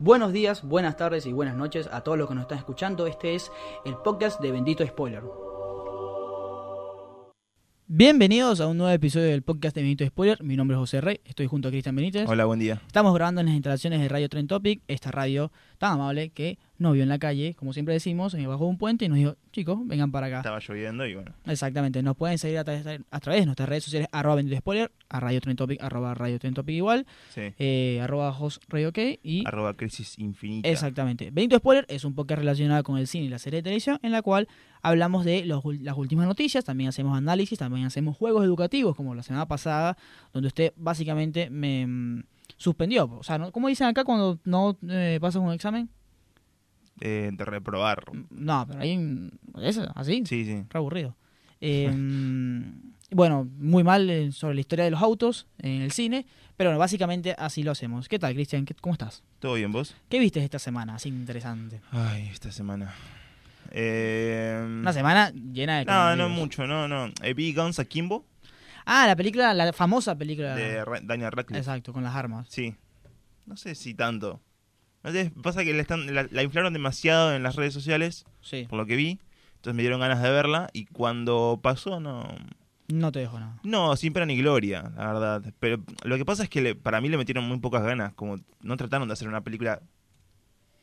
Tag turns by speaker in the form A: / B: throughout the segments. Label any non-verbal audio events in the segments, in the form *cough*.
A: Buenos días, buenas tardes y buenas noches a todos los que nos están escuchando. Este es el podcast de Bendito Spoiler. Bienvenidos a un nuevo episodio del podcast de Bendito Spoiler. Mi nombre es José Rey, estoy junto a Cristian Benítez.
B: Hola, buen día.
A: Estamos grabando en las instalaciones de Radio Tren Topic, esta radio tan amable que nos vio en la calle, como siempre decimos, en bajó un puente y nos dijo, chicos, vengan para acá.
B: Estaba lloviendo y bueno.
A: Exactamente, nos pueden seguir a través, a través de nuestras redes sociales, arroba Bendito Spoiler, a Radio Tren Topic, arroba Radio Tren Topic igual,
B: Sí.
A: eh, arroba Jos Radio y...
B: Arroba crisis infinita.
A: Exactamente. Benito Spoiler es un podcast relacionado con el cine y la serie de televisión en la cual hablamos de los las últimas noticias, también hacemos análisis, también hacemos juegos educativos como la semana pasada, donde usted básicamente me mm, suspendió. O sea, ¿no? ¿cómo dicen acá cuando no eh, pasas un examen?
B: Eh, de reprobar.
A: No, pero ahí... mm, ¿Es así?
B: Sí, sí.
A: Re aburrido. Eh, *laughs* bueno, muy mal eh, sobre la historia de los autos en el cine, pero bueno, básicamente así lo hacemos. ¿Qué tal, Cristian? ¿Qué- ¿Cómo estás?
B: ¿Todo bien vos?
A: ¿Qué viste esta semana? Así interesante.
B: Ay, esta semana. Eh,
A: Una semana llena de...
B: No, no mucho, no, no. Eh, vi Guns Akimbo
A: Ah, la película, la famosa película.
B: de Daniel Radcliffe.
A: Exacto, con las armas.
B: Sí. No sé si tanto. Sé, pasa que la, están, la, la inflaron demasiado en las redes sociales,
A: Sí,
B: por lo que vi. Entonces me dieron ganas de verla y cuando pasó no...
A: no te dejo nada.
B: No, sin pena ni gloria, la verdad. Pero lo que pasa es que le- para mí le metieron muy pocas ganas. Como no trataron de hacer una película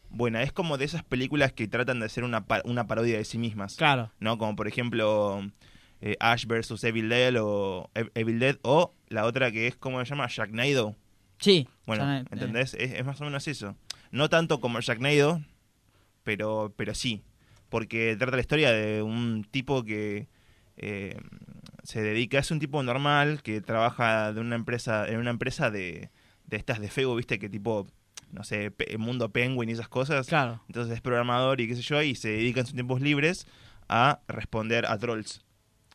B: buena. Es como de esas películas que tratan de hacer una, una parodia de sí mismas.
A: Claro.
B: ¿No? Como por ejemplo eh, Ash vs. Evil Dead o Ev- Evil Dead o la otra que es, ¿cómo se llama? Sharknado.
A: Sí.
B: Bueno,
A: eh,
B: ¿entendés? Es, es más o menos eso. No tanto como Sharknado, pero, pero sí. Porque trata la historia de un tipo que eh, se dedica, es un tipo normal que trabaja de una empresa, en una empresa de, de estas de Facebook, viste, que tipo, no sé, pe- Mundo Penguin y esas cosas.
A: Claro.
B: Entonces es programador y qué sé yo, y se dedica en sus tiempos libres a responder a trolls,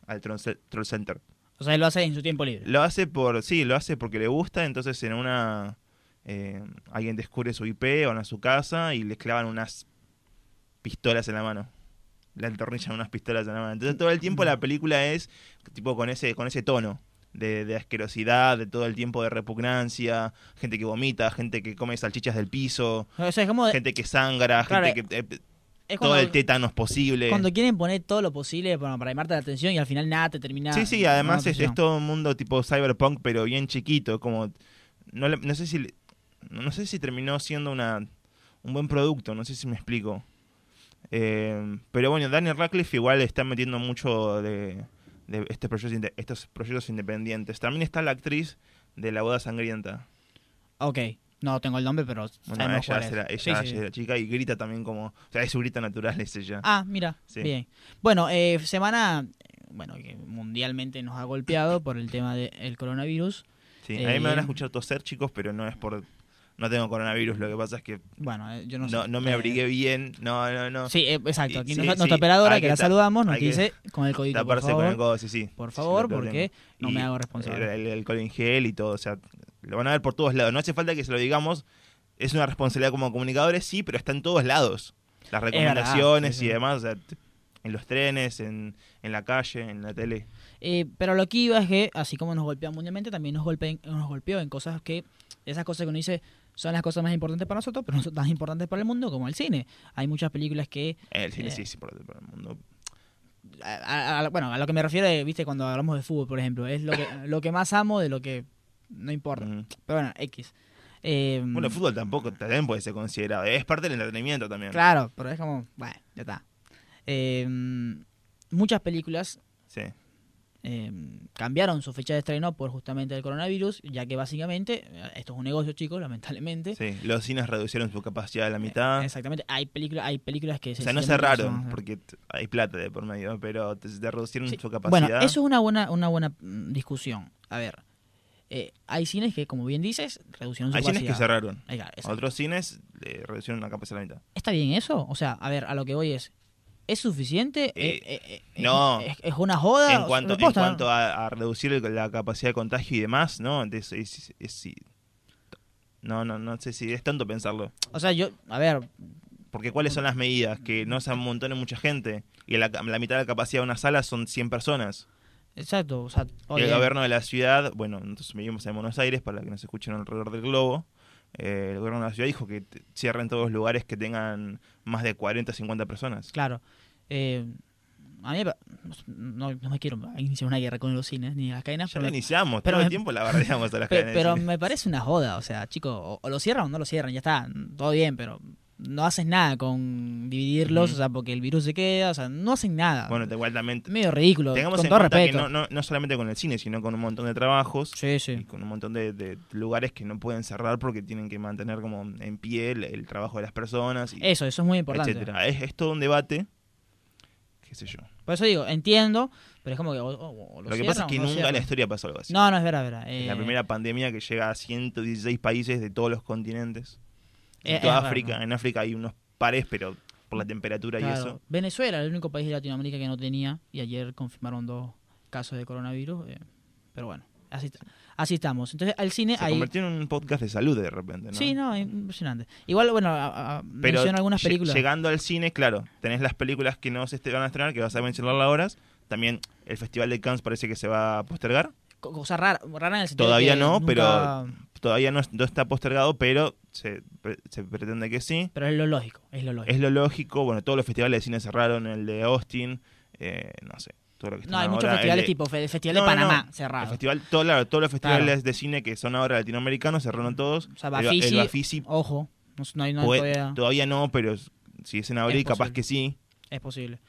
B: al Troll, Troll Center.
A: O sea, él lo hace en su tiempo libre.
B: Lo hace por, sí, lo hace porque le gusta, entonces en una, eh, alguien descubre su IP, van a su casa y les clavan unas pistolas en la mano. Le entornillan unas pistolas en la mano. Entonces todo el tiempo la película es tipo con ese, con ese tono. De, de asquerosidad, de todo el tiempo de repugnancia, gente que vomita, gente que come salchichas del piso,
A: O sea, como.
B: gente que sangra,
A: Claro,
B: gente que... eh,
A: es
B: todo el tétanos posible.
A: cuando quieren poner todo lo posible bueno, para llamarte la atención y al final nada te termina.
B: Sí, sí, además es, es todo un mundo tipo cyberpunk, pero bien chiquito, como no, le- no sé si no sé si terminó siendo una un buen producto, no sé si me explico. Eh, pero bueno, Daniel Radcliffe igual está metiendo mucho de, de este proyectos inde- estos proyectos independientes. También está la actriz de La boda sangrienta.
A: Ok. No tengo el nombre, pero
B: Bueno, ella,
A: cuál
B: es la, ella,
A: Sí, sí,
B: ella
A: sí.
B: es la chica y grita también como, o sea, es su grito natural es ella.
A: Ah, mira.
B: Sí.
A: Bien. Bueno, eh, semana. eh, Bueno, que mundialmente nos ha golpeado por el tema del coronavirus.
B: Sí, a mí me van
A: eh,
B: a escuchar toser, chicos, pero no es por no tengo coronavirus, lo que pasa es que
A: Bueno, eh, yo no,
B: no,
A: sé.
B: no me
A: Eh,
B: abrigué bien, no, no, no.
A: Sí, eh, exacto. Aquí
B: Sí,
A: nuestra,
B: sí,
A: nuestra operadora, que,
B: que
A: la saludamos, nos dice con el código, por favor.
B: con el codo, sí, sí.
A: Por favor, porque no
B: Y
A: me hago responsable.
B: El, el alcohol en gel y todo, o sea, lo van a ver por todos lados. No hace falta que se lo digamos, es una responsabilidad como comunicadores, sí, pero está en todos lados. Las recomendaciones y demás, o sea, en los trenes, en, en la calle, en la tele.
A: Eh, pero lo que iba es que, así como nos golpea mundialmente, también nos, golpea, nos golpeó en cosas que, esas cosas que uno dice son las cosas más importantes para nosotros, pero no son tan importantes para el mundo como el cine. Hay muchas películas que,
B: El cine
A: Eh.
B: sí, sí, por, por el mundo.
A: a- a- a- bueno, a lo que me refiero, viste, cuando hablamos de fútbol, por ejemplo, es lo que, *coughs* lo que más amo de lo que no importa. Pero bueno, X. Eh,
B: Bueno, el fútbol tampoco también puede ser considerado, es parte del entretenimiento también.
A: Claro, pero es como, bueno, ya está. Eh, muchas películas
B: Sí.
A: Eh, cambiaron su fecha de estreno por justamente el coronavirus, ya que básicamente, eh, esto es un negocio, chicos, lamentablemente.
B: sí, los cines reducieron su capacidad a la mitad.
A: Exactamente, hay películas, hay películas que
B: O sea, no cerraron,
A: son-
B: porque hay plata de por medio, pero te, te reducieron
A: Sí,
B: su capacidad.
A: Bueno, eso es una buena, una buena mm, discusión. A ver, eh, hay cines que, como bien dices, reducieron su
B: Hay cines
A: capacidad.
B: que cerraron.
A: Ahí, claro, exacto.
B: Otros cines reducieron la capacidad a la mitad.
A: ¿Está bien eso? O sea, a ver, a lo que voy es, ¿es suficiente?
B: Eh,
A: Eh, eh,
B: no.
A: ¿Es, es una joda?
B: En cuanto, a, a reducir la capacidad de contagio y demás, ¿no? Es- es- es- sí. no, no, no sé si es tanto pensarlo.
A: O sea, yo, a ver,
B: Porque ¿cuáles son las medidas? Que no se amontone mucha gente. Y la, la mitad de la capacidad de una sala son 100 personas.
A: exacto, o sea,
B: el gobierno de la ciudad, bueno, nosotros vivimos en Buenos Aires, para que nos escuchen alrededor del globo, eh, el gobierno de la ciudad dijo que cierren todos los lugares que tengan más de 40 50 personas.
A: Claro. Eh, a mí no, no me quiero iniciar una guerra con los cines ni las cadenas,
B: Ya
A: pero me,
B: iniciamos,
A: pero
B: todo el tiempo la bardeamos a las *laughs*
A: pe-
B: cadenas de
A: pero me parece una joda. O sea, chicos, o, o lo cierran o no lo cierran, ya está, todo bien, pero no haces nada con dividirlos, o sea, porque el virus se queda, o sea, no hacen nada.
B: Bueno, igual también
A: medio ridículo,
B: tengamos
A: con
B: en
A: todo
B: cuenta
A: respeto.
B: que no, no, no solamente con el cine, sino con un montón de trabajos
A: Sí,
B: y
A: sí.
B: con un montón de, de lugares que no pueden cerrar porque tienen que mantener como en pie el, el trabajo de las personas, y
A: Eso, eso es muy importante.
B: etcétera. Es, es todo un debate, qué sé yo.
A: Por eso digo, entiendo, pero es como que o, o- o lo,
B: Lo que pasa es que nunca en la historia pasó algo así.
A: No, no, es verdad, es verdad.
B: Es la
A: Eh,
B: primera pandemia que llega a 116 países de todos los continentes.
A: Eh,
B: En toda
A: es
B: África,
A: verdad.
B: en África hay unos pares, pero por la temperatura y eso.
A: Venezuela era el único país de Latinoamérica que no tenía y ayer confirmaron dos casos de coronavirus. eh, pero bueno, así, así estamos. Entonces, al cine
B: Se
A: hay...
B: convirtió en un podcast de salud de repente, ¿no?
A: Sí, no, impresionante. Igual, bueno, a- a-
B: Pero
A: menciono algunas películas.
B: llegando al cine, claro, tenés las películas que no se van a estrenar, que vas a mencionar ahora. También el Festival de Cannes parece que se va a postergar.
A: Co- Cosa rara, rara en el sentido de
B: Todavía
A: que
B: no,
A: nunca-
B: pero- Todavía no, no está postergado, pero se, se pretende que sí.
A: Pero es lo lógico, es lo lógico.
B: Es lo lógico. Bueno, todos los festivales de cine cerraron, el de Austin, eh, no sé. Todo lo que
A: no, hay muchos
B: ahora, el
A: festivales tipo el Festival
B: No,
A: de
B: no,
A: Panamá
B: El
A: cerrado.
B: festival, todo, claro, todos los festivales
A: Claro.
B: de cine que son ahora latinoamericanos cerraron todos.
A: O sea,
B: El-
A: Bafisi,
B: el Bafisi
A: ojo, no, no hay no
B: puede-
A: todavía...
B: todavía no, pero si es en abril,
A: Es
B: capaz que sí.
A: Es posible.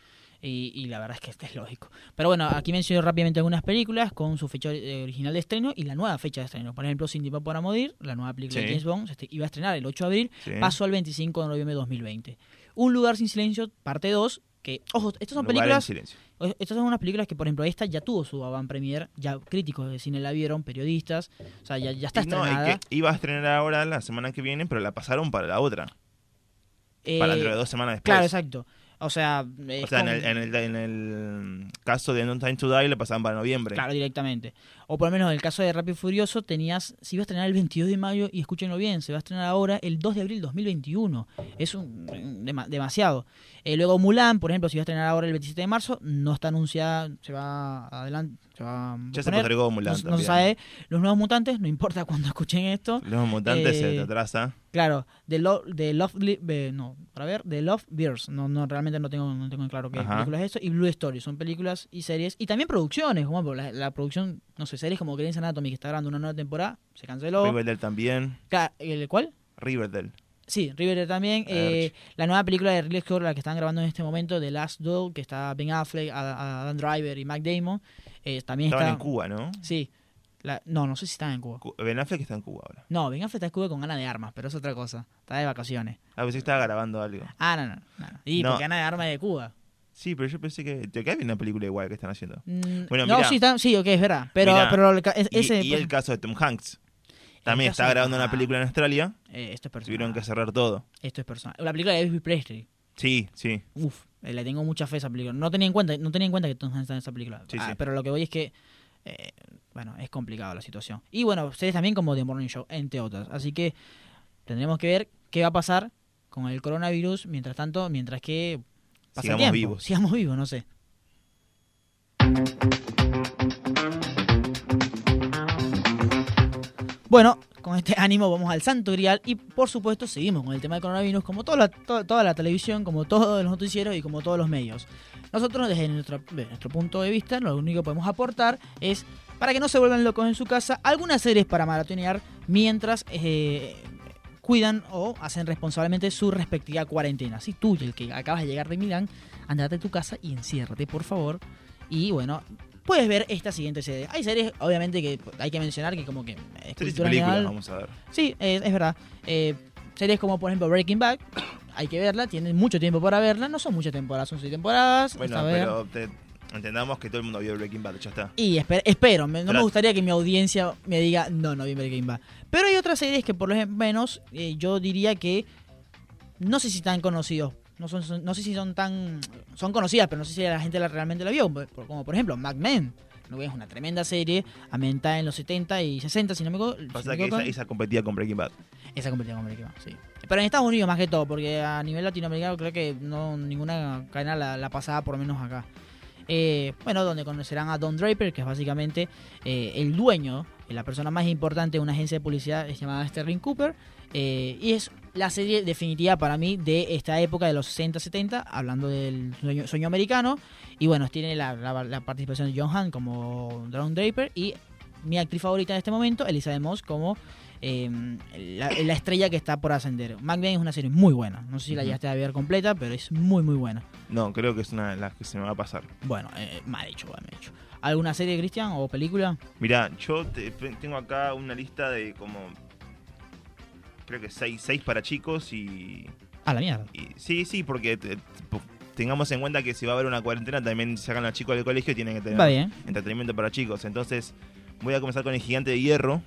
A: Y, y la verdad es que este es lógico. Pero bueno, aquí menciono rápidamente algunas películas con su fecha original de estreno y la nueva fecha de estreno. Por ejemplo, Cindy para morir, la nueva película de. James Bond, se este- iba a estrenar el 8 de abril,
B: sí.
A: pasó al 25 de noviembre de 2020. Un lugar sin silencio, parte 2, que, ojo, estas son
B: Lugar
A: películas, estas son unas películas que, por ejemplo, esta ya tuvo su avant premier, ya críticos de cine la vieron, periodistas, o sea, ya, ya está
B: Y no, y
A: estrenada.
B: que iba a estrenar ahora la semana que viene, pero la pasaron para la otra.
A: Eh,
B: para dentro de dos semanas después.
A: Claro, exacto. O sea,
B: O sea, en el, en, el, en el caso de No Time to Die le pasaban para noviembre.
A: Claro, directamente. O por lo menos en el caso de Rápido y Furioso tenías, se iba a estrenar el 22 de mayo y escúchenlo bien, se va a estrenar ahora el 2 de abril 2021. Es un, dema- demasiado. Eh, luego Mulan, por ejemplo, se iba a estrenar ahora el 27 de marzo, no está anunciada, se va adelante, se va a
B: Ya se postergó Mulan
A: no, no se
B: también.
A: sabe. Los nuevos mutantes, no importa *laughs* cuando escuchen esto.
B: Los mutantes se
A: Eh,
B: te atrasa.
A: Claro, de Love, de Love no, para ver, de Love Bears, no, no, realmente no tengo, no tengo en claro qué
B: Ajá.
A: película es esto, y Blue Story, son películas y series, y también producciones, como la producción, no sé, series como Grey's Anatomy, que está grabando una nueva temporada, se canceló.
B: Riverdale también.
A: Claro, ¿El cuál?
B: Riverdale.
A: Sí, Riverdale también. eh, la nueva película de Ridley Scott, la que están grabando en este momento, The Last Duel, que está Ben Affleck, Ad- Adam Driver y Mac Damon, eh, también
B: Estaban
A: está...
B: en Cuba, ¿no?
A: Sí. La- no, no sé si están en Cuba.
B: Cu- Ben Affleck está en Cuba ahora.
A: No, Ben Affleck está en Cuba con ganas de armas, pero es otra cosa. Está de vacaciones.
B: Ah, pensé que estaba grabando algo.
A: Ah, no, no. no. Y
B: No.
A: porque gana de armas de Cuba.
B: Sí, pero yo pensé que... Te cae bien una película igual que están haciendo.
A: Mm,
B: Bueno,
A: no,
B: mirá.
A: sí, está- sí, ok, es verdad. Pero,
B: Mirá,
A: pero el ca- es-
B: Y,
A: ese.
B: y el caso de Tom Hanks. También está grabando una película en Australia.
A: eh, esto es personal.
B: Tuvieron que cerrar todo.
A: Esto es personal. La película de Elvis Presley.
B: Sí, sí.
A: Uf, eh, le tengo mucha fe a esa película. No tenía en cuenta, no tenía en cuenta que Tom Hanks está en esa película.
B: Sí,
A: Ah,
B: sí.
A: Pero lo que voy es que. eh, bueno, es complicado la situación. Y bueno, series también como The Morning Show, entre otras. Así que tendremos que ver qué va a pasar con el coronavirus mientras tanto, mientras que pasa
B: Sigamos
A: tiempo.
B: vivos.
A: Sigamos vivos, no sé. Bueno, con este ánimo vamos al Santo Grial y por supuesto seguimos con el tema del coronavirus como toda la, to- toda la televisión, como todos los noticieros y como todos los medios. Nosotros desde nuestro, desde nuestro punto de vista lo único que podemos aportar es para que no se vuelvan locos en su casa algunas series para maratonear mientras eh, cuidan o hacen responsablemente su respectiva cuarentena. Si tú, el que acabas de llegar de Milán, andate a tu casa y enciérrate por favor. Y bueno, puedes ver esta siguiente serie. Hay series, obviamente, que hay que mencionar que como que... es
B: y
A: cultura general.
B: vamos a ver.
A: Sí, es, es verdad. Eh, series como por ejemplo Breaking Bad, hay que verla, tienen mucho tiempo para verla, no son muchas temporadas, son seis temporadas.
B: Bueno, pero te- entendamos que todo el mundo vio Breaking Bad, ya está.
A: Y esper- espero, me- no me gustaría que mi audiencia me diga, no, no vi Breaking Bad. Pero hay otras series que por lo menos eh, yo diría que no sé si están conocidos. No, son, son- no sé si son tan... Son conocidas, pero no sé si la gente la, realmente la vio. Como por ejemplo Mad Men. Es una tremenda serie ambientada en los 70 y 60, si no me equivoco.
B: Pasa que esa, esa competía con Breaking Bad.
A: Esa competía con Breaking Bad, sí. Pero en Estados Unidos más que todo, porque a nivel latinoamericano creo que no ninguna cadena la, la pasaba por lo menos acá. Eh, bueno, donde conocerán a Don Draper, que es básicamente eh, el dueño eh, la persona más importante de una agencia de publicidad llamada Sterling Cooper. y es la serie definitiva para mí de esta época de los 60-70, hablando del sueño, americano. Y bueno, tiene la, la- participación de John Hamm como Drone Draper y mi actriz favorita en este momento, Elizabeth Moss, como eh, la, la estrella que está por ascender. McBain es una serie muy buena. No sé si la llegaste a ver completa, pero es muy, muy buena.
B: No, creo que es una de las que se me va a pasar.
A: Bueno, eh, mal hecho, mal hecho. ¿Alguna serie, Cristian, o película?
B: Mirá, yo te- tengo acá una lista de como. Creo que seis, seis para chicos y,
A: A la mierda.
B: y- Sí, sí, porque te- tengamos en cuenta que si va a haber una cuarentena también sacan a los chicos del colegio y tienen que tener
A: bien.
B: entretenimiento para chicos. Entonces, voy a comenzar con El Gigante de Hierro,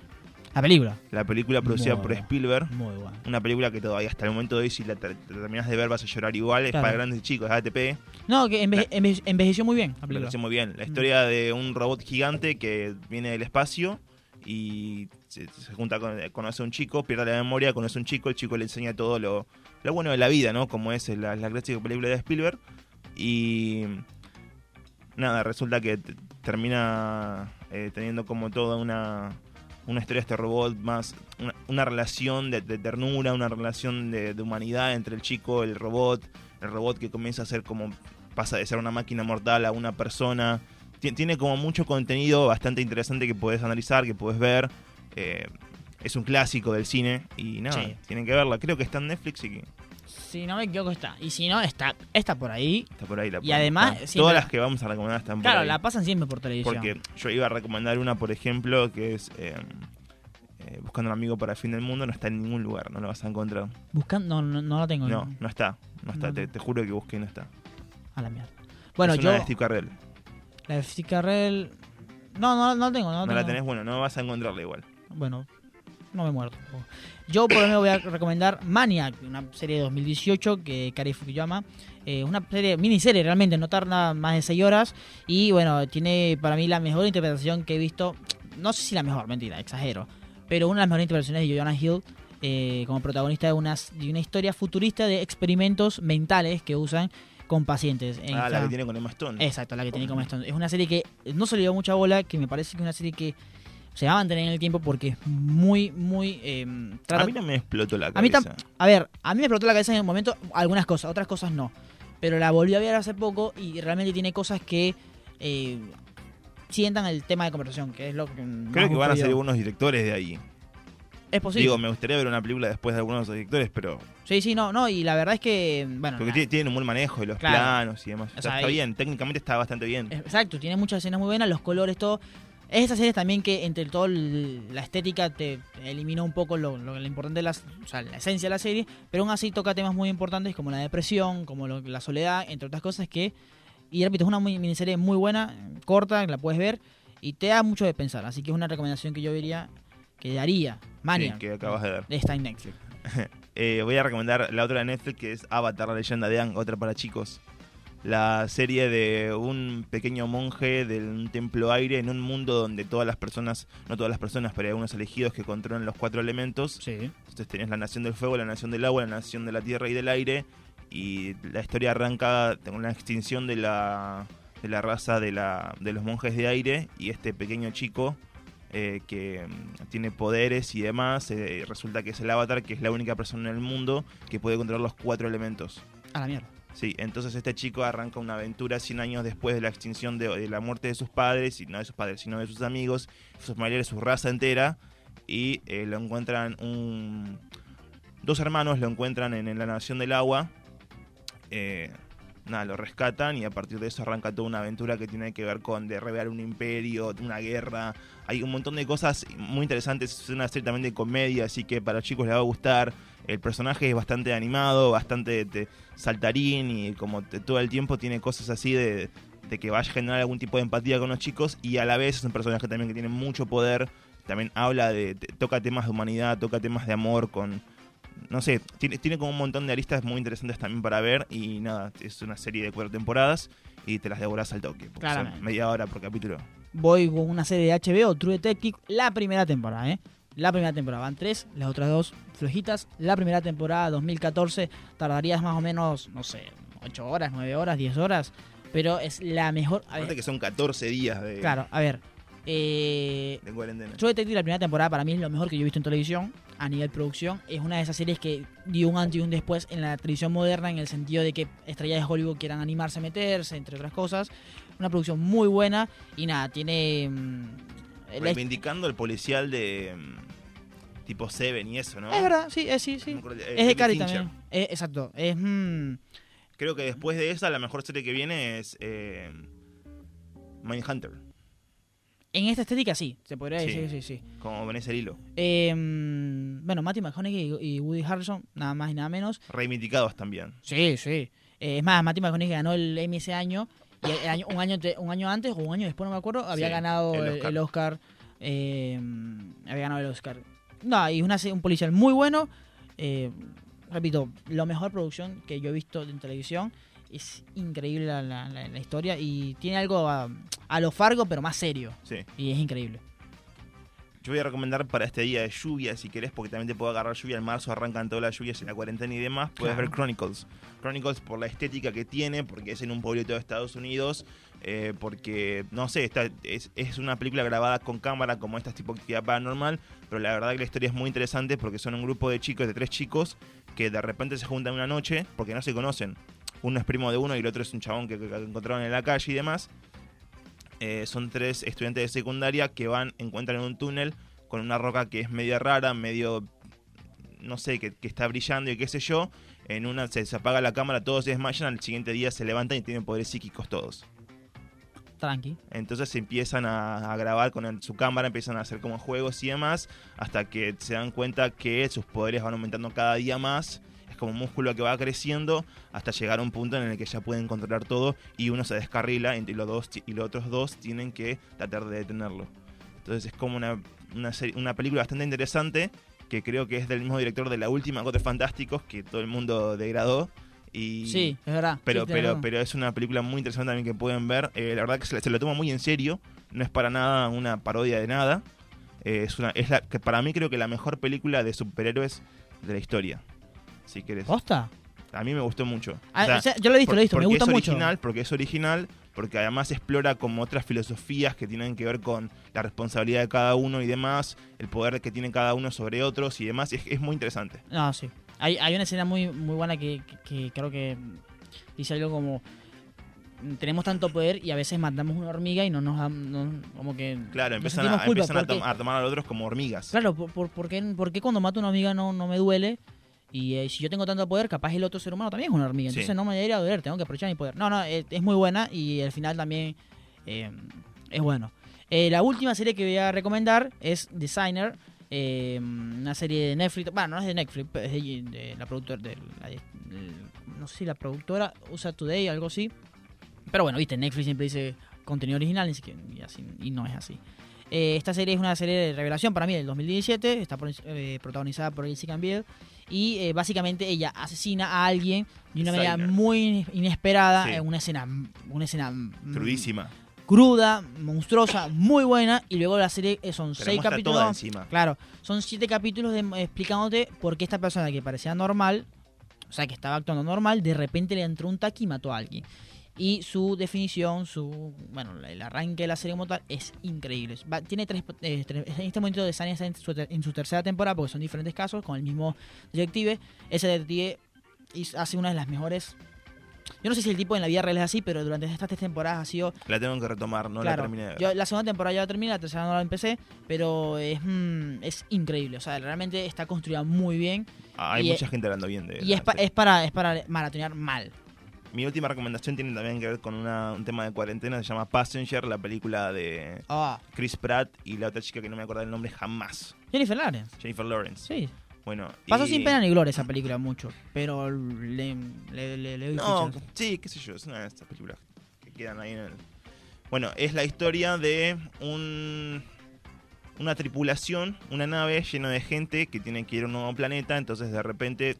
A: La película.
B: la película producida
A: Muy
B: por
A: buena.
B: Spielberg.
A: Muy buena.
B: Una película que todavía hasta el momento de hoy, si la, ter- la terminas de ver, vas a llorar igual. Es
A: Claro.
B: para grandes chicos, es ATP.
A: No, que enveje- enveje- envejeció muy bien la
B: Me
A: película.
B: pareció muy bien.
A: Mm.
B: La historia de un robot gigante que viene del espacio y se, se junta con, conoce a un chico, pierde la memoria, conoce a un chico, el chico le enseña todo lo, lo bueno de la vida, ¿no? Como es la, la clásica película de Spielberg. Y nada, resulta que termina eh, teniendo como toda una, una historia de este robot más, una, una relación de, de ternura, una relación de, de humanidad entre el chico, el robot, el robot que comienza a ser como, pasa de ser una máquina mortal a una persona. Ti- Tiene como mucho contenido bastante interesante que puedes analizar, que puedes ver. Eh, es un clásico del cine y nada,
A: Sí.
B: tienen que verla. Creo que está en Netflix y que
A: Si no me equivoco está. Y si no, está, está por ahí.
B: está por ahí. La
A: Y además,
B: está.
A: siempre-
B: todas las que vamos a recomendar están por
A: Claro,
B: ahí.
A: la pasan siempre por televisión.
B: Porque yo iba a recomendar una, por ejemplo, que es eh, eh, Buscando un amigo para el fin del mundo. No está en ningún lugar, no lo vas a encontrar.
A: Buscando, no, no, no la tengo.
B: No, no está. No está,
A: No,
B: te, juro que busqué y no está.
A: A la mierda. Bueno,
B: es
A: yo.
B: una de Steve Carell.
A: La de Steve Carell. No, no, no la tengo. No,
B: No,
A: la
B: la
A: tengo.
B: tenés, bueno, no vas a encontrarla igual.
A: Bueno, no me muerto. Yo por lo menos voy a recomendar Maniac, una serie de 2018 que Kari Fukuyama. eh, una serie, miniserie realmente, no tarda más de 6 horas. Y bueno, tiene para mí la mejor interpretación que he visto. No sé si la mejor, mentira, exagero. Pero una de las mejores interpretaciones de Joanna Hill eh, como protagonista de, unas, de una historia futurista de experimentos mentales que usan con pacientes. En
B: Ah, la que tiene con Emma Stone.
A: Exacto, la que tiene como Stone. Es una serie que no se le dio mucha bola, que me parece que es una serie que se va a mantener en el tiempo porque es muy, muy... eh, trata-
B: A mí no me explotó la
A: A mí
B: cabeza.
A: a ver, a mí me explotó la cabeza en el momento algunas cosas, otras cosas no. Pero la volví a ver hace poco y realmente tiene cosas que eh, sientan el tema de conversación, que es lo que...
B: Creo que van a ser algunos directores de ahí.
A: Es posible.
B: Digo, me gustaría ver una película después de algunos de esos directores, pero.
A: sí, sí, no, no, y la verdad es que... Bueno,
B: Porque tienen un buen manejo de los
A: Claro.
B: planos y demás.
A: O
B: Está,
A: sea,
B: está
A: y-
B: bien, técnicamente está bastante bien.
A: Exacto, tiene muchas escenas muy buenas, los colores, todo. Es esa serie también que entre todo el- la estética te elimina un poco lo, lo, lo importante de las, o sea, la esencia de la serie, pero aún así toca temas muy importantes como la depresión, como lo- la soledad, entre otras cosas que, y repito, es una muy- miniserie muy buena, corta, la puedes ver y te da mucho de pensar, así que es una recomendación que yo diría, que daría, Mania,
B: Sí, que acabas de ver.
A: está en Netflix. *laughs*
B: Eh, voy a recomendar la otra de Netflix que es Avatar, la leyenda de Aang, otra para chicos. La serie de un pequeño monje de un templo aire en un mundo donde todas las personas, no todas las personas, pero hay algunos elegidos que controlan los cuatro elementos.
A: Sí.
B: Entonces tenés la nación del fuego, la nación del agua, la nación de la tierra y del aire. Y la historia arranca con la extinción de la, de la raza de, la, de los monjes de aire y este pequeño chico eh, que mm, tiene poderes y demás. eh, resulta que es el avatar, que es la única persona en el mundo que puede controlar los cuatro elementos.
A: A la mierda.
B: Sí, entonces este chico arranca una aventura 100 años después de la extinción de, de la muerte de sus padres, y no de sus padres, sino de sus amigos, sus familiares, su raza entera, y eh, lo encuentran un... Dos hermanos lo encuentran en, la Nación del Agua, eh, nada, lo rescatan y a partir de eso arranca toda una aventura que tiene que ver con derribar un imperio, una guerra, hay un montón de cosas muy interesantes, es una serie también de comedia, así que para los chicos les va a gustar, el personaje es bastante animado, bastante te- saltarín y como te- todo el tiempo tiene cosas así de, de que vaya a generar algún tipo de empatía con los chicos y a la vez es un personaje también que tiene mucho poder, también habla de, te- toca temas de humanidad, toca temas de amor con... No sé, tiene, tiene como un montón de aristas muy interesantes también para ver y nada, es una serie de cuatro temporadas y te las devoras al toque, porque son media hora por capítulo.
A: voy con una serie de HBO, True Detective, la primera temporada, ¿eh? La primera temporada, van tres, las otras dos flojitas. La primera temporada, 2014, tardarías más o menos, no sé, 8 horas, 9 horas, 10 horas, pero es la mejor... A
B: Aparte
A: ver,
B: que son 14 días de...
A: claro, a ver, Eh,
B: De cuarentena.
A: True Detective, la primera temporada, para mí es lo mejor que yo he visto en televisión a nivel producción. Es una de esas series que dio un antes y un después en la televisión moderna, en el sentido de que estrellas de Hollywood quieran animarse a meterse, entre otras cosas. Una producción muy buena y nada, tiene.
B: Reivindicando el policial de mm, tipo Seven y eso, ¿no?
A: es verdad, sí, es, sí, sí.
B: No me acuerdo, eh,
A: Es de Cari también. Eh, exacto. Es. mm,
B: Creo que después de esa, la mejor serie que viene es eh, Mindhunter,
A: en esta estética sí, se podría
B: Sí.
A: decir, sí, sí.
B: como Vanessa Lilo.
A: Eh, mm, bueno, Matthew McConaughey y, Woody Harrelson, nada más y nada menos.
B: Reivindicados también.
A: Sí, sí. Eh, es más, Matthew McConaughey ganó el Emmy ese año. Y el año- un, año un año antes o un año después, no me acuerdo, había
B: Sí,
A: ganado
B: el Oscar.
A: el Oscar. eh, había ganado el Oscar. No, y una, un policial muy bueno. eh, repito, la mejor producción que yo he visto en televisión. Es increíble la, la- la- la historia y tiene algo a, a lo Fargo, pero más serio.
B: Sí.
A: Y es increíble.
B: Yo voy a recomendar para este día de lluvia, si querés, porque también te puedo agarrar lluvia. En marzo arrancan todas las lluvias en la cuarentena y demás. Puedes
A: Claro.
B: ver Chronicles. Chronicles por la estética que tiene, porque es en un pueblito de Estados Unidos. eh, porque, no sé, está, es, es una película grabada con cámara, como esta tipo de actividad paranormal. Pero la verdad que la historia es muy interesante porque son un grupo de chicos, de tres chicos, que de repente se juntan una noche porque no se conocen. Uno es primo de uno y el otro es un chabón que encontraron en la calle y demás. Eh, son tres estudiantes de secundaria que van, encuentran un túnel con una roca que es media rara, medio, no sé, que, que está brillando y qué sé yo. En una se, se apaga la cámara, todos se desmayan, al siguiente día se levantan y tienen poderes psíquicos todos.
A: Tranqui.
B: Entonces empiezan a, a grabar con el- su cámara, empiezan a hacer como juegos y demás, hasta que se dan cuenta que sus poderes van aumentando cada día más. Es como un músculo que va creciendo hasta llegar a un punto en el que ya pueden controlar todo y uno se descarrila y los, dos, y los otros dos tienen que tratar de detenerlo. Entonces es como una, una, serie- una película bastante interesante que creo que es del mismo director de la última Cuatro Fantásticos que todo el mundo degradó. Y
A: Sí, es verdad.
B: pero,
A: Sí,
B: pero, pero es una película muy interesante también que pueden ver. Eh, la verdad que se lo toma muy en serio. No es para nada una parodia de nada. Eh, es una, es la, que para mí creo que la mejor película de superhéroes de la historia. Si querés.
A: ¿Posta?
B: A mí me gustó mucho.
A: Ah,
B: O sea,
A: o sea, yo lo he visto,
B: por-
A: lo he visto, me gusta
B: es
A: mucho.
B: original, porque es original, porque además explora como otras filosofías que tienen que ver con la responsabilidad de cada uno y demás, el poder que tiene cada uno sobre otros y demás. Es, es muy interesante.
A: No, sí. Hay, hay una escena muy, muy buena que, que- que creo que dice algo como tenemos tanto poder y a veces matamos una hormiga y no nos dan- no- como que
B: Claro, empiezan, a, empiezan a,
A: porque-
B: a tomar a los otros como hormigas.
A: claro por, por, por qué, por qué cuando mato una hormiga no, no me duele y eh, si yo tengo tanto poder capaz el otro ser humano también es una hormiga.
B: Sí.
A: entonces no me debería doler tengo que aprovechar mi poder. No no es muy buena y al final también eh, es bueno. Eh, la última serie que voy a recomendar es Designer una serie de Netflix bueno no es de Netflix es de, de la productora de la- de- no sé si la productora usa Today algo así. Pero bueno viste Netflix siempre dice contenido original y, así, y no es así. Esta serie es una serie de revelación para mí del 2017 está protagonizada por Jessica Biel y eh, básicamente ella asesina a alguien de una manera muy inesperada
B: Sí.
A: en una escena una escena mm,
B: Crudísima.
A: cruda monstruosa muy buena y luego la serie eh, son seis capítulos
B: toda encima.
A: Claro, son siete capítulos de, explicándote por qué esta persona que parecía normal, o sea, que estaba actuando normal, de repente le entró un taqui y mató a alguien. Y su definición, su bueno, el arranque de la serie como tal es increíble. Va- tiene tres, eh, tres- en este momento de Sanya está en su, en su tercera temporada porque son diferentes casos con el mismo detective. Ese detective hace una de las mejores. Yo no sé si el tipo en la vida real es así, pero durante estas tres temporadas ha sido
B: La tengo que retomar, no
A: Claro,
B: la terminé
A: yo la segunda temporada ya la terminé, la tercera no la empecé, pero es, mm, es increíble. O sea, realmente está construida muy bien
B: Ah, Hay
A: y
B: mucha gente hablando bien de
A: y es, pa- es para es para maratonear mal.
B: Mi última recomendación tiene también que ver con una- un tema de cuarentena, se llama Passenger, la película de
A: Ah,
B: Chris Pratt y la otra chica que no me acuerdo el nombre jamás,
A: Jennifer Lawrence.
B: Jennifer Lawrence.
A: Sí.
B: Bueno,
A: Pasó
B: y-
A: sin pena ni gloria esa película mucho, pero le, le, le- le doy
B: No,
A: fichas.
B: sí, qué sé yo, es una de estas películas que quedan ahí en el... Bueno, es la historia de un una tripulación, una nave llena de gente que tiene que ir a un nuevo planeta, entonces de repente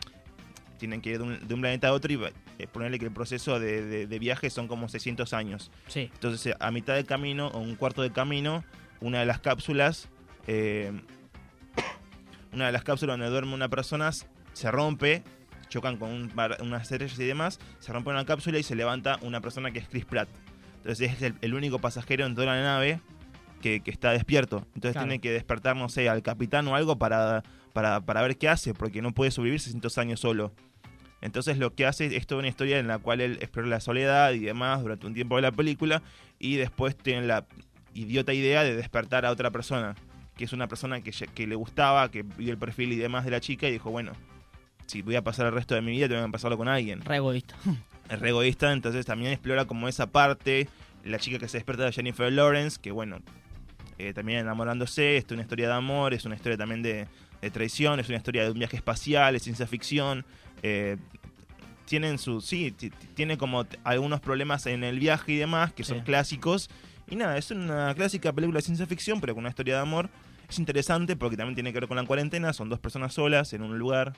B: tienen que ir de un, de un planeta a otro y eh, ponerle que el proceso de, de- de viaje son como 600 años.
A: Sí.
B: Entonces, a mitad del camino o un cuarto de camino, una de las cápsulas, eh, *coughs* una de las cápsulas donde duerme una persona se rompe, chocan con un unas estrellas y demás, se rompe una cápsula y se levanta una persona que es Chris Pratt. Entonces es el, el único pasajero en toda la nave que, que está despierto. Entonces
A: Claro.
B: tiene que despertar, no sé, al capitán o algo para, para, para ver qué hace, porque no puede sobrevivir 600 años solo. Entonces lo que hace es toda una historia en la cual él explora la soledad y demás durante un tiempo de la película y después tiene la idiota idea de despertar a otra persona, que es una persona que, le gustaba, que vio el perfil y demás de la chica y dijo, bueno, si voy a pasar el resto de mi vida, tengo que pasarlo con alguien.
A: Re egoísta. *laughs*
B: Es re egoísta, entonces también explora como esa parte, la chica que se despierta de Jennifer Lawrence, que bueno, eh, también enamorándose, es una historia de amor, es una historia también de, de traición, es una historia de un viaje espacial, es ciencia ficción. eh, tienen su. Sí, ti- ti- tiene como algunos problemas en el viaje y demás, que son
A: Sí.
B: clásicos. Y nada, es una clásica película de ciencia ficción, pero con una historia de amor. Es interesante porque también tiene que ver con la cuarentena, son dos personas solas en un lugar.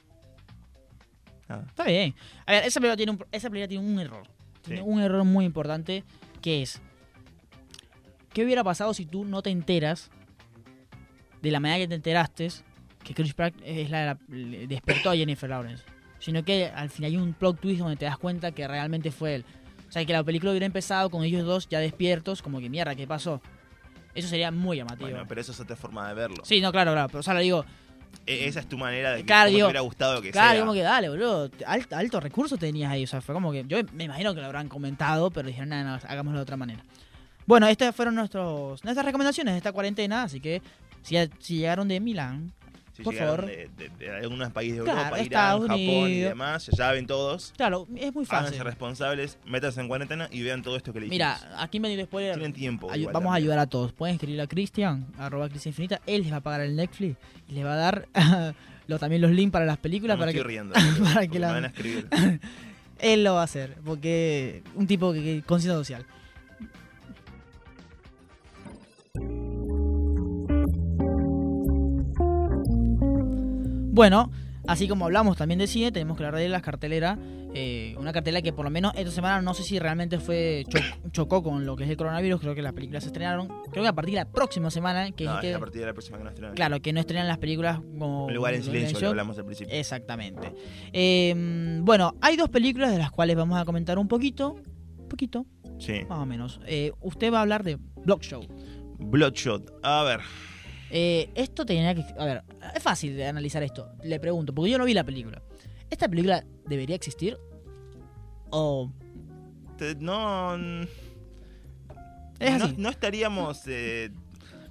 B: Nada.
A: Está bien. A ver, esa película tiene un, esa película tiene un error. Tiene
B: Sí.
A: un error muy importante que es ¿qué hubiera pasado si tú no te enteras de la manera que te enteraste que Chris Pratt es la, la- despertó a Jennifer Lawrence? Sino que al final hay un plot twist donde te das cuenta que realmente fue él. O sea, que la película hubiera empezado con ellos dos ya despiertos, como que mierda, ¿qué pasó? Eso sería muy llamativo.
B: Bueno, pero eso es otra forma de verlo.
A: Sí, no, claro, claro. Pero, o sea, lo digo,
B: E- Esa es tu manera de que
A: Claro,
B: cómo te
A: digo,
B: hubiera gustado que
A: Claro,
B: sea.
A: como que dale, boludo. Alto, alto recurso tenías ahí. O sea, fue como que. Yo me imagino que lo habrán comentado, pero dijeron, nada, nada, hagámoslo de otra manera. Bueno, estas fueron nuestros, nuestras recomendaciones de esta cuarentena. Así que si, si llegaron de Milán, Por favor.
B: De, de- de algunos países de
A: Claro,
B: Europa, Irán,
A: Estados
B: Japón y
A: Unidos.
B: demás, ya saben todos.
A: claro, es muy
B: Háganse
A: fácil.
B: responsables, métanse en cuarentena y vean todo esto que le
A: Mira, aquí me spoiler.
B: Tienen tiempo. Igual
A: vamos a ayudar a todos. Pueden escribirle a Cristian, arroba Cristian Infinita. Él les va a pagar el Netflix y les va a dar *laughs* también los links para las películas
B: No me
A: para
B: estoy
A: que
B: riendo. *laughs*
A: para que la-
B: van a escribir. *laughs*
A: él lo va a hacer. Porque un tipo que, que conciencia social. Bueno, así como hablamos también de cine, tenemos que hablar de las carteleras. eh, una cartelera que por lo menos esta semana no sé si realmente fue cho- *coughs* chocó con lo que es el coronavirus. Creo que las películas se estrenaron. Creo que a partir de la próxima semana, que
B: No,
A: es que,
B: es a partir de la próxima que nos estrenan.
A: claro, que no estrenan las películas como
B: Un lugar en
A: como
B: silencio, lo hablamos al principio.
A: Exactamente. Eh, bueno, hay dos películas de las cuales vamos a comentar un poquito. Un poquito,
B: Sí.
A: más o menos. Eh, usted va a hablar de Block Show.
B: Bloodshot. A ver.
A: Eh, esto tenía que. A ver, es fácil de analizar esto. Le pregunto, porque yo no vi la película. ¿Esta película debería existir? ¿O.?
B: te- no.
A: Es
B: no,
A: así.
B: no estaríamos. eh,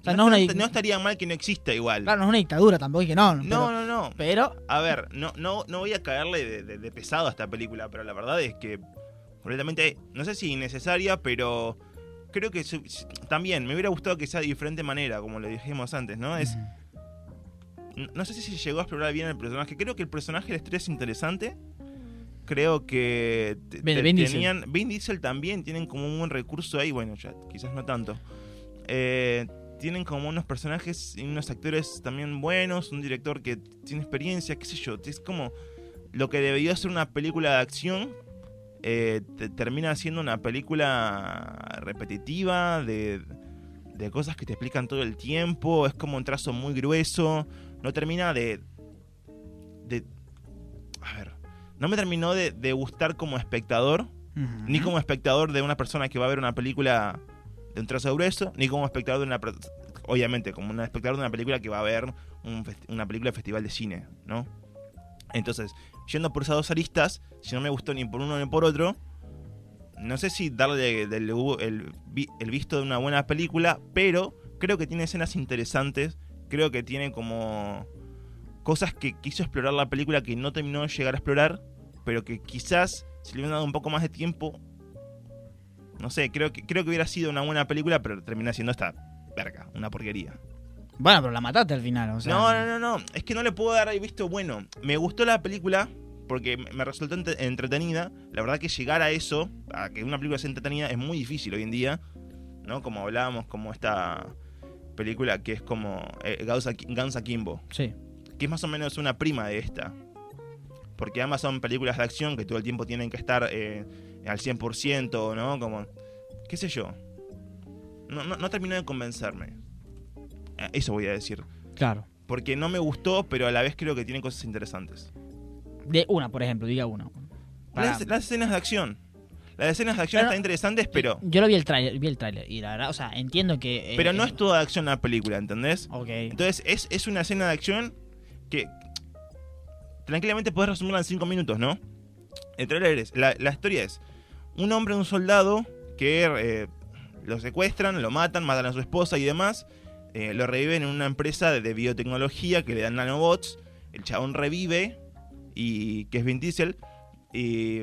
A: sea,
B: no,
A: no es una-
B: no estaría mal que no exista igual.
A: Claro, no es una dictadura tampoco, es que no.
B: no,
A: pero,
B: no, no.
A: pero
B: A ver, no, no, no voy a caerle de, de- de pesado a esta película, pero la verdad es que completamente, no sé si innecesaria, pero creo que su- también me hubiera gustado que sea de diferente manera, como lo dijimos antes, ¿no? Es, no- no sé si llegó a explorar bien el personaje. Creo que el personaje del estrés es interesante. Creo que te-
A: Vin-
B: te-
A: Vin Diesel.
B: Vin Diesel también tienen como un buen recurso ahí. Bueno, ya quizás no tanto. Eh, tienen como unos personajes y unos actores también buenos. Un director que tiene experiencia, qué sé yo. Es como lo que debería ser una película de acción. Eh, te- termina siendo una película repetitiva de, de cosas que te explican todo el tiempo. Es como un trazo muy grueso. No termina de. de a ver. No me terminó de, de gustar como espectador. Ni como espectador de una persona que va a ver una película de un trazo grueso. Ni como espectador de una. Obviamente, como un espectador de una película que va a ver un una película de festival de cine, ¿no? Entonces, yendo por esas dos aristas, si no me gustó ni por uno ni por otro, no sé si darle el visto de una buena película, pero creo que tiene escenas interesantes, creo que tiene como cosas que quiso explorar la película que no terminó de llegar a explorar, pero que quizás si le hubieran dado un poco más de tiempo, no sé, creo que, creo que hubiera sido una buena película, pero termina siendo esta verga, una porquería.
A: Bueno, pero la mataste al final. O sea,
B: No, no, no, no. Es que no le puedo dar ahí visto bueno. Me gustó la película porque me resultó entretenida. La verdad que llegar a eso, a que una película sea entretenida, es muy difícil hoy en día. ¿No? Como hablábamos, como esta película que es como eh, Guns Akimbo.
A: Sí.
B: Que es más o menos una prima de esta. Porque ambas son películas de acción que todo el tiempo tienen que estar eh, al 100%, ¿no? Como, qué sé yo. No, no, no terminó de convencerme. Eso voy a decir
A: Claro.
B: porque no me gustó, pero a la vez creo que tiene cosas interesantes.
A: De una, por ejemplo, diga una. Para-
B: Las, las escenas de acción. Las escenas de acción
A: Pero-
B: están interesantes, pero,
A: Yo lo vi el tráiler, vi el tráiler y la verdad, o sea, entiendo que... eh,
B: pero no
A: eh,
B: es toda acción la película, ¿entendés?
A: Ok.
B: Entonces, es, es una escena de acción que tranquilamente podés resumirla en 5 minutos, ¿no? El trailer es, la, la historia es un hombre, un soldado, que eh, lo secuestran, lo matan, matan a su esposa y demás, eh, lo reviven en una empresa de, biotecnología que le dan nanobots, el chabón revive, y que es Vin Diesel, y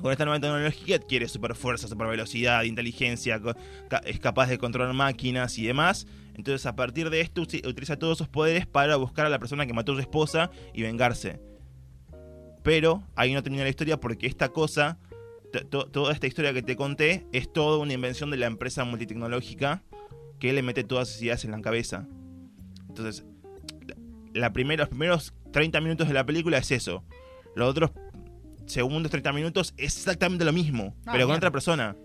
B: con esta nueva tecnología adquiere super fuerza, super velocidad, inteligencia, es capaz de controlar máquinas y demás. Entonces, a partir de esto, utiliza todos sus poderes para buscar a la persona que mató a su esposa y vengarse. Pero ahí no termina la historia porque esta cosa, to- to- toda esta historia que te conté, es toda una invención de la empresa multitecnológica que le mete todas esas ideas en la cabeza. Entonces, la primera, los primeros 30 minutos de la película es eso. Los otros segundos, 30 minutos es exactamente lo mismo,
A: Ah,
B: pero con otra persona.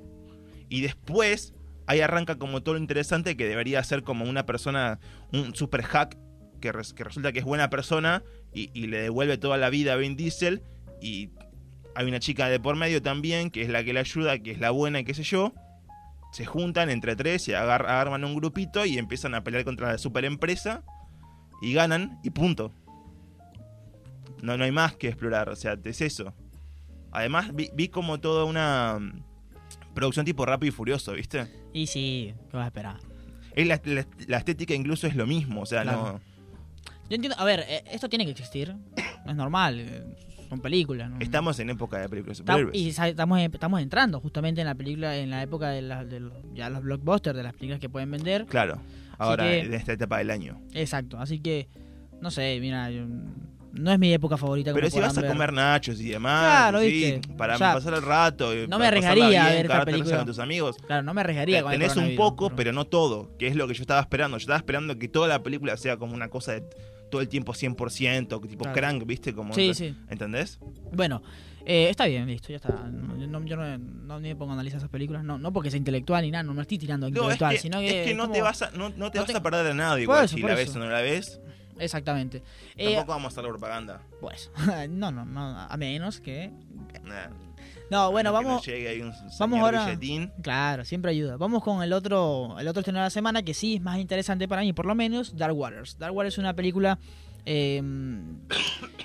B: Y después, ahí arranca como todo lo interesante que debería ser como una persona, un super hack que, res- que resulta que es buena persona y, y le devuelve toda la vida a Vin Diesel. Y hay una chica de por medio también, que es la que le ayuda, que es la buena y qué sé yo. Se juntan entre tres y agar- arman un grupito y empiezan a pelear contra la super empresa. Y ganan y punto. No, no hay más que explorar, o sea, es eso. Además, vi, vi como toda una mm, producción tipo rápido y furioso, ¿viste?
A: Y sí, ¿qué vas a esperar?
B: Es la, la- la estética incluso es lo mismo, o sea,
A: Claro.
B: no.
A: Yo entiendo, a ver, eh, esto tiene que existir, es normal, eh, son películas. ¿no?
B: Estamos en época de películas superhéroes.
A: y estamos, estamos entrando justamente en la película, en la época de, la- de los- ya los blockbusters, de las películas que pueden vender.
B: Claro, ahora
A: que-
B: en esta etapa del año.
A: Exacto, así que, no sé, mira, yo- no es mi época favorita.
B: Pero si vas a
A: ver.
B: comer nachos y demás,
A: Claro,
B: sí, para
A: O sea,
B: pasar el rato,
A: no me arriesgaría a ver esta película.
B: con tus amigos.
A: Claro, no me arriesgaría con el
B: Tenés un poco, pero no todo, que es lo que yo estaba esperando. Yo estaba esperando que toda la película sea como una cosa de todo el tiempo 100%, tipo
A: Claro.
B: crank, ¿viste? Como
A: Sí, sí.
B: ¿Entendés?
A: Bueno, eh, está bien, listo, ya está. No, no- yo no, no ni me pongo a analizar esas películas, no, no porque sea intelectual ni nada, no me estoy tirando a
B: es
A: intelectual,
B: que,
A: sino que.
B: es que no
A: como-
B: te vas a, no, no te vas
A: te-
B: a perder de nada igual
A: eso,
B: si la
A: eso.
B: ves o no la ves.
A: Exactamente. Eh,
B: Tampoco vamos a hacer la propaganda.
A: pues, *laughs* no, no, no, a menos que.
B: Nah,
A: No, bueno, vamos.
B: llegue un
A: vamos ahora-
B: billetín.
A: Claro, siempre ayuda. Vamos con el otro, el otro estreno de la semana que sí es más interesante para mí, por lo menos, Dark Waters. Dark Waters es una película eh,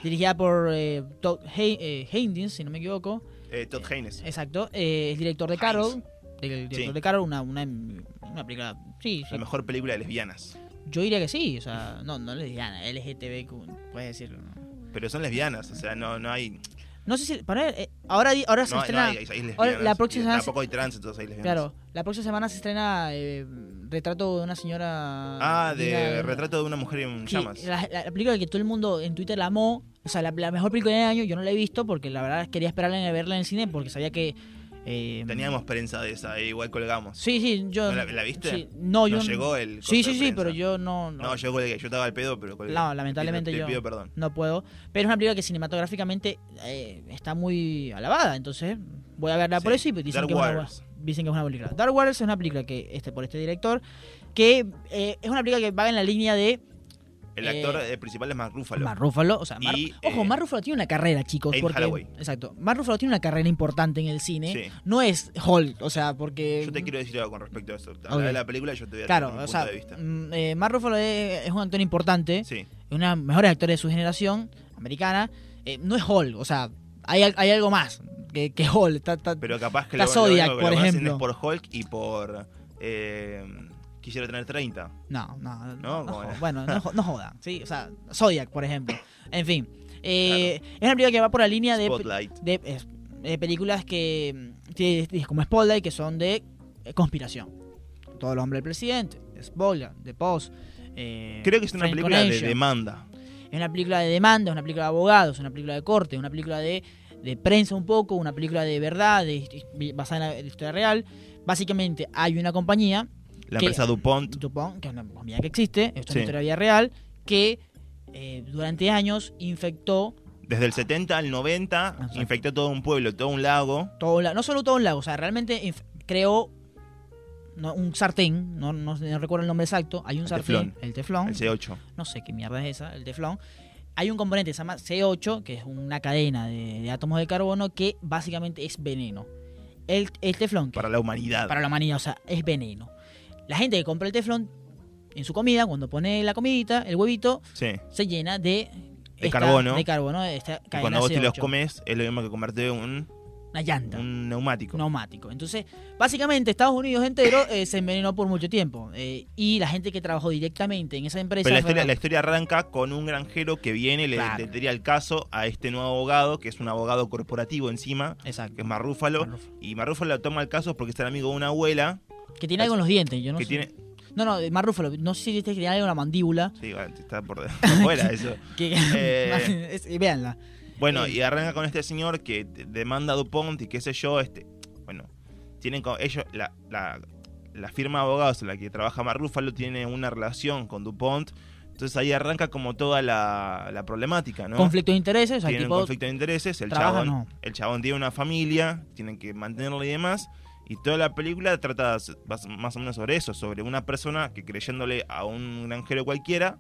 A: dirigida por eh, Todd Hay- eh, Haynes, si no me equivoco.
B: Eh, Todd Haynes.
A: Exacto, eh, es director de
B: Haynes.
A: Carol. El director
B: Sí.
A: de Carol, una, una, una película. Sí, sí.
B: La mejor película de lesbianas.
A: Yo diría que sí, o sea, no, no lesbiana, LGTBQ, puedes decirlo. ¿no?
B: Pero son lesbianas, o sea, no, no hay.
A: No sé si. Para eh, ahora, ahora se
B: No, no
A: estrena.
B: hay, hay
A: ahora la próxima semana
B: Tampoco hay trans, entonces hay lesbianas.
A: Claro, la próxima semana se estrena eh, Retrato de una señora.
B: Ah, de
A: Mira,
B: retrato de una mujer en llamas.
A: La, la- la película que todo el mundo en Twitter la amó. O sea, la, la mejor película del año, yo no la he visto porque la verdad quería esperarla en verla en el cine porque sabía que. Eh,
B: Teníamos prensa de esa, e igual colgamos.
A: Sí, sí, yo.
B: ¿No la- la viste?
A: sí, no, yo.
B: Llegó el
A: Sí, sí, sí, pero yo no.
B: No, yo colgué, yo estaba al pedo, pero colgué.
A: No, lamentablemente
B: te,
A: yo-
B: te pido perdón.
A: no puedo. Pero es una película que cinematográficamente eh, está muy alabada, entonces voy a verla por eso y dicen
B: Dark
A: que, es una, dicen que es una película. Dark Waters es una película que este por este director que eh, es una película que va en la línea de
B: El
A: Eh,
B: actor eh, principal es Mark Ruffalo.
A: Mark Ruffalo, o sea, Mar-
B: Y,
A: ojo,
B: eh,
A: Mark Ruffalo tiene una carrera, chicos, porque
B: Hathaway.
A: exacto, Mark Ruffalo tiene una carrera importante en el cine.
B: Sí.
A: No es Hulk, o sea, porque
B: Yo te quiero decir algo con respecto a eso. Habla
A: Ok.
B: de la película yo te voy a
A: claro, o sea,
B: de vista.
A: mm, eh, Mark Ruffalo es, es un actor importante.
B: Sí,
A: es una de los mejores actores de su generación americana. Eh, no es Hulk, o sea, hay, hay algo más que, que Hulk.
B: Pero capaz que lo,
A: Zodiac,
B: lo
A: por ejemplo.
B: es por Hulk y por. Eh, quisiera tener 30.
A: no, no, no,
B: No,
A: no
B: como-
A: jo- bueno, no, no jodan, sí, o sea, Zodiac, por ejemplo. En fin, eh, es una película que va por la línea de, de, de películas que mm, como Spotlight que son de eh, conspiración. Todos los hombres del presidente, Spotlight, The Post. eh,
B: Creo que es una película de demanda.
A: Es una película de demanda, es una película de abogados, es una película de corte, es una película de, de prensa un poco, una película de verdad, de, basada en la historia real. Básicamente hay una compañía,
B: La empresa DuPont.
A: Dupont, que es una compañía que existe, esto es
B: Sí.
A: una historia real, que eh, durante años infectó
B: Desde el 70 al 90
A: Exacto.
B: infectó todo un pueblo, todo un lago.
A: todo un no solo todo un lago, o sea, realmente creó no, un sartén, no, no, no recuerdo el nombre exacto, hay un
B: El
A: sartén,
B: teflón.
A: el teflón,
B: El C8.
A: no sé qué mierda es esa, el teflón. Hay un componente que se llama C8, que es una cadena de, de átomos de carbono que básicamente es veneno. el, el teflón,
B: Para la humanidad.
A: para la humanidad, o sea, es veneno. La gente que compra el teflón en su comida, cuando pone la comidita, el huevito,
B: Sí.
A: se llena de... esta-
B: carbono.
A: De carbono, de esta
B: Y
A: cadena
B: cuando vos te los
A: CO8.
B: comes, es lo mismo que comerte un,
A: Una llanta.
B: un neumático.
A: neumático. Entonces, básicamente Estados Unidos entero eh, se envenenó por mucho tiempo. eh, y la gente que trabajó directamente en esa empresa...
B: Pero la historia, la historia arranca con un granjero que viene le,
A: Claro.
B: le el caso a este nuevo abogado, que es un abogado corporativo encima,
A: Exacto.
B: que es Marrúfalo.
A: Marrúfalo.
B: Y Marrúfalo toma el caso porque es el amigo de una abuela
A: Que tiene algo en los dientes, yo no
B: que
A: sé.
B: tiene...
A: No, no, más rúfalo. No sé si viste que tiene algo en la mandíbula.
B: Sí, bueno, está por afuera *laughs* eso.
A: Que,
B: Eh. *laughs*
A: es- véanla.
B: Bueno,
A: Eh.
B: y arranca con este señor que de- demanda a DuPont y qué sé yo, este, bueno, tienen con ellos, la, la, la firma de abogados en la que trabaja Marrúfalo tiene una relación con DuPont, entonces ahí arranca como toda la, la problemática, ¿no?
A: Conflicto de intereses,
B: Tienen
A: tipo
B: conflicto de intereses, el
A: trabaja,
B: chabón,
A: no.
B: el chabón tiene una familia, tienen que mantenerlo y demás, y toda la película trata más o menos sobre eso, sobre una persona que creyéndole a un granjero cualquiera,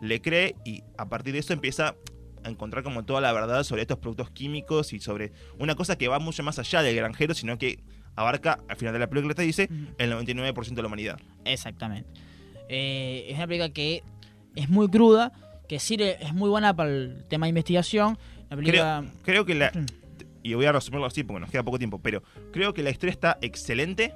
B: le cree y a partir de eso empieza a encontrar como toda la verdad sobre estos productos químicos y sobre una cosa que va mucho más allá del granjero, sino que abarca, al final de la película te dice, el 99% de la humanidad.
A: Exactamente. Eh, es una película que es muy cruda, que sirve, es muy buena para el tema de investigación. La película...
B: Creo, creo que la... Y voy a resumirlo así porque nos queda poco tiempo, pero creo que la historia está excelente.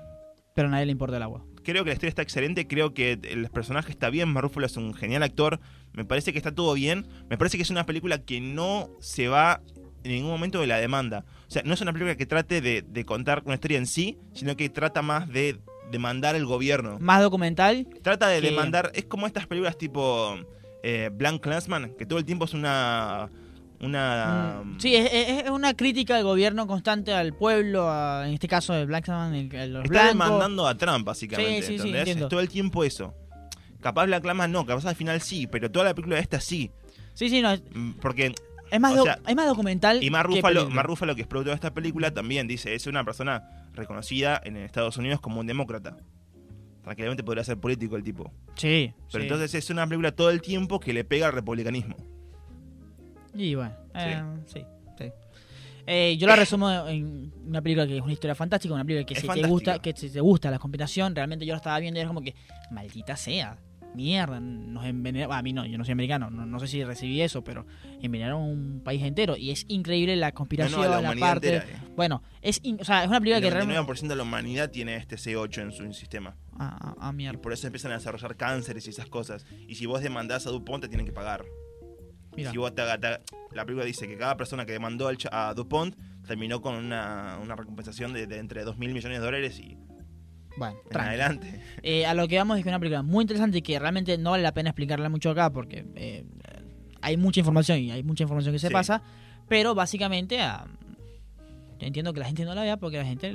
A: Pero a nadie le importa el agua.
B: Creo que la historia está excelente, creo que el personaje está bien, Marúfalo es un genial actor, me parece que está todo bien, me parece que es una película que no se va en ningún momento de la demanda. O sea, no es una película que trate de, de contar una historia en sí, sino que trata más de demandar el gobierno.
A: Más documental.
B: Trata de
A: que-
B: demandar, es como estas películas tipo eh, Blank Clansman, que todo el tiempo es una... una
A: Mm, sí, es, una crítica al gobierno constante, al pueblo, a- en este caso de Blackman, los
B: Está demandando a Trump, básicamente.
A: Sí.
B: Es todo el tiempo eso. Capaz Black Clansman no, capaz al final sí, pero toda la película esta sí.
A: Sí, sí, no,
B: Mm, Porque
A: es más,
B: O
A: do-
B: sea,
A: es más documental.
B: Y Mar
A: película.
B: Mark Ruffalo, que es productor de esta película, también dice, es una persona reconocida en Estados Unidos como un demócrata. Tranquilamente podría ser político el tipo.
A: Sí,
B: Pero
A: sí.
B: entonces es una película todo el tiempo que le pega al republicanismo.
A: Y bueno, eh, sí. sí. Eh, yo la *coughs* resumo en una película que es una historia fantástica, una película que
B: Es
A: si te
B: fantástica.
A: gusta, que si te gusta la combinación, realmente yo la estaba viendo y era como que, maldita sea, mierda, nos envenenaron, a mí no, yo no soy americano, no, no sé si recibí eso, pero envenenaron un país entero y es increíble la
B: No,
A: conspiración,
B: no, la
A: la,
B: humanidad
A: parte,
B: entera. eh.
A: bueno, es, in- o sea, es una película
B: El
A: que realmente,
B: 99% de la humanidad tiene este C8 en su sistema.
A: ah, ah, ah,
B: Y
A: mierda,
B: por eso empiezan a desarrollar cánceres y esas cosas. Y si vos demandás a DuPont, te tienen que pagar.
A: Mira,
B: Si vos te- te- la película dice que cada persona que demandó al a DuPont terminó con una, una recompensación de, de entre 2 mil millones de dólares y
A: bueno,
B: adelante.
A: Eh, a lo que vamos es que es una película muy interesante y que realmente no vale la pena explicarla mucho acá porque eh, hay mucha información y hay mucha información que se
B: Sí.
A: pasa, pero básicamente ah, yo entiendo que la gente no la vea porque la gente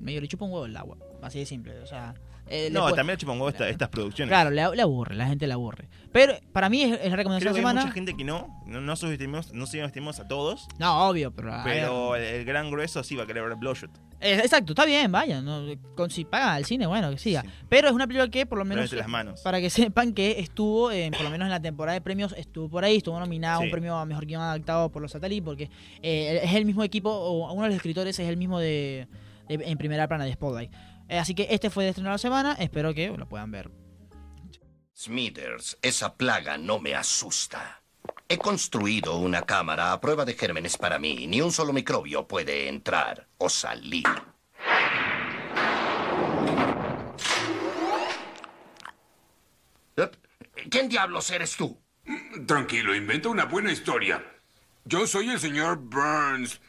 A: medio le chupa un huevo el agua, así de simple, o sea... eh,
B: No, también chupongo esta, estas producciones.
A: Claro, le, le aburre, la gente le aburre. Pero para mí es, es la recomendación
B: Creo que
A: de la
B: hay
A: semana.
B: mucha gente que no, no, no subestimemos, no subestimemos a todos,
A: No, obvio, pero... a
B: pero el, el gran grueso sí va a querer ver Bloodshot.
A: Eh, exacto, está bien, vaya, no, con, si paga al cine, bueno, que siga.
B: Sí.
A: Pero es una película que por lo menos...
B: entre las manos.
A: Para que sepan que estuvo, eh, por lo menos en la temporada de premios, estuvo por ahí, estuvo nominada a un premio a mejor guion adaptado por los Satellite, porque eh, es el mismo equipo, o uno de los escritores es el mismo de, de- en primera plana de Spotlight. Eh, así que este fue de estreno de la semana, espero que lo puedan ver.
C: Smithers, esa plaga no me asusta. He construido una cámara a prueba de gérmenes para mí. Ni un solo microbio puede entrar o salir. Eh, ¿Quién diablos eres tú?
D: Tranquilo, inventa una buena historia. Yo soy el señor Burns.